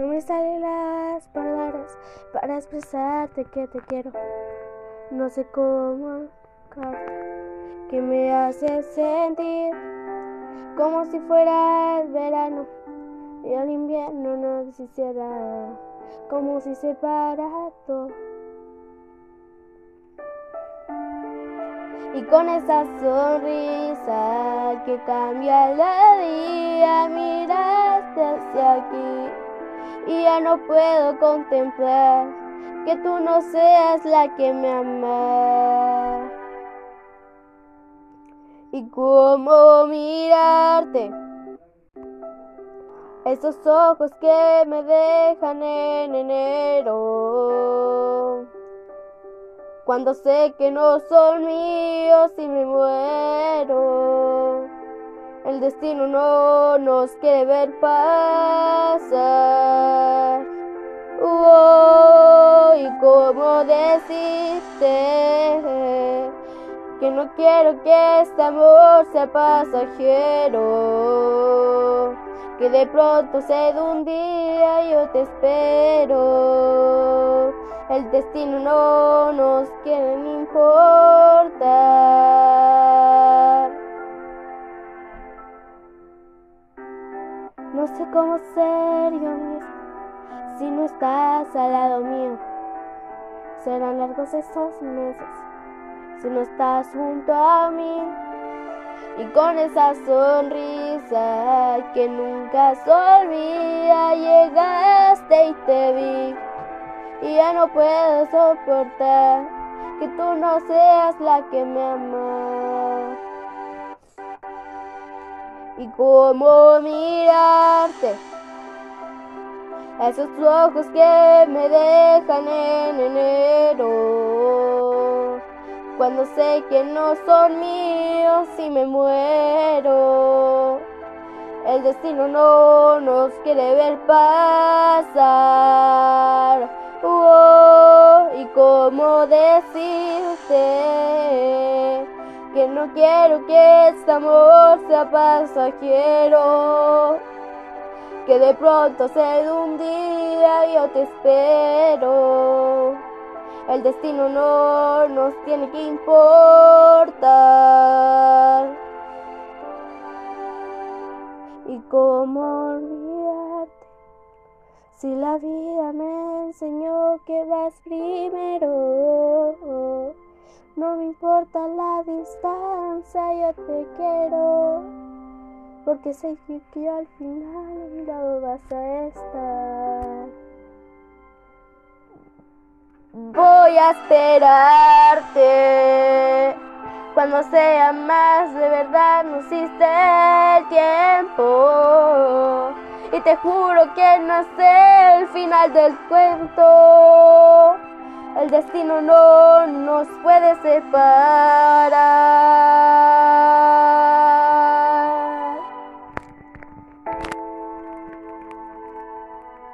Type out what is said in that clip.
No me salen las palabras para expresarte que te quiero. No sé cómo que me hace sentir como si fuera el verano y el invierno no existiera, como si se todo. Y con esa sonrisa que cambia la día, miraste hacia aquí y ya no puedo contemplar que tú no seas la que me ama. Y cómo mirarte, esos ojos que me dejan en enero. Cuando sé que no son míos y me muero. El destino no nos quiere ver pasar. Que no quiero que este amor sea pasajero. Que de pronto se de un día yo te espero. El destino no nos quiere importar. No sé cómo ser yo mismo si no estás al lado mío. Serán largos esos meses si no estás junto a mí. Y con esa sonrisa que nunca se olvida, llegaste y te vi. Y ya no puedo soportar que tú no seas la que me ama. Y cómo mirarte, esos ojos que me dejan en enero cuando sé que no son míos y me muero. El destino no nos quiere ver pasar. y cómo decirte que no quiero que este amor sea pasajero. Que de pronto se de un día yo te espero. El destino no nos tiene que importar. ¿Y cómo olvidarte? Si la vida me enseñó que vas primero. No me importa la distancia, yo te quiero. Porque sé que al final a mi vas a estar. Voy a esperarte. Cuando sea más de verdad, no existe el tiempo. Y te juro que no sé el final del cuento. El destino no nos puede separar.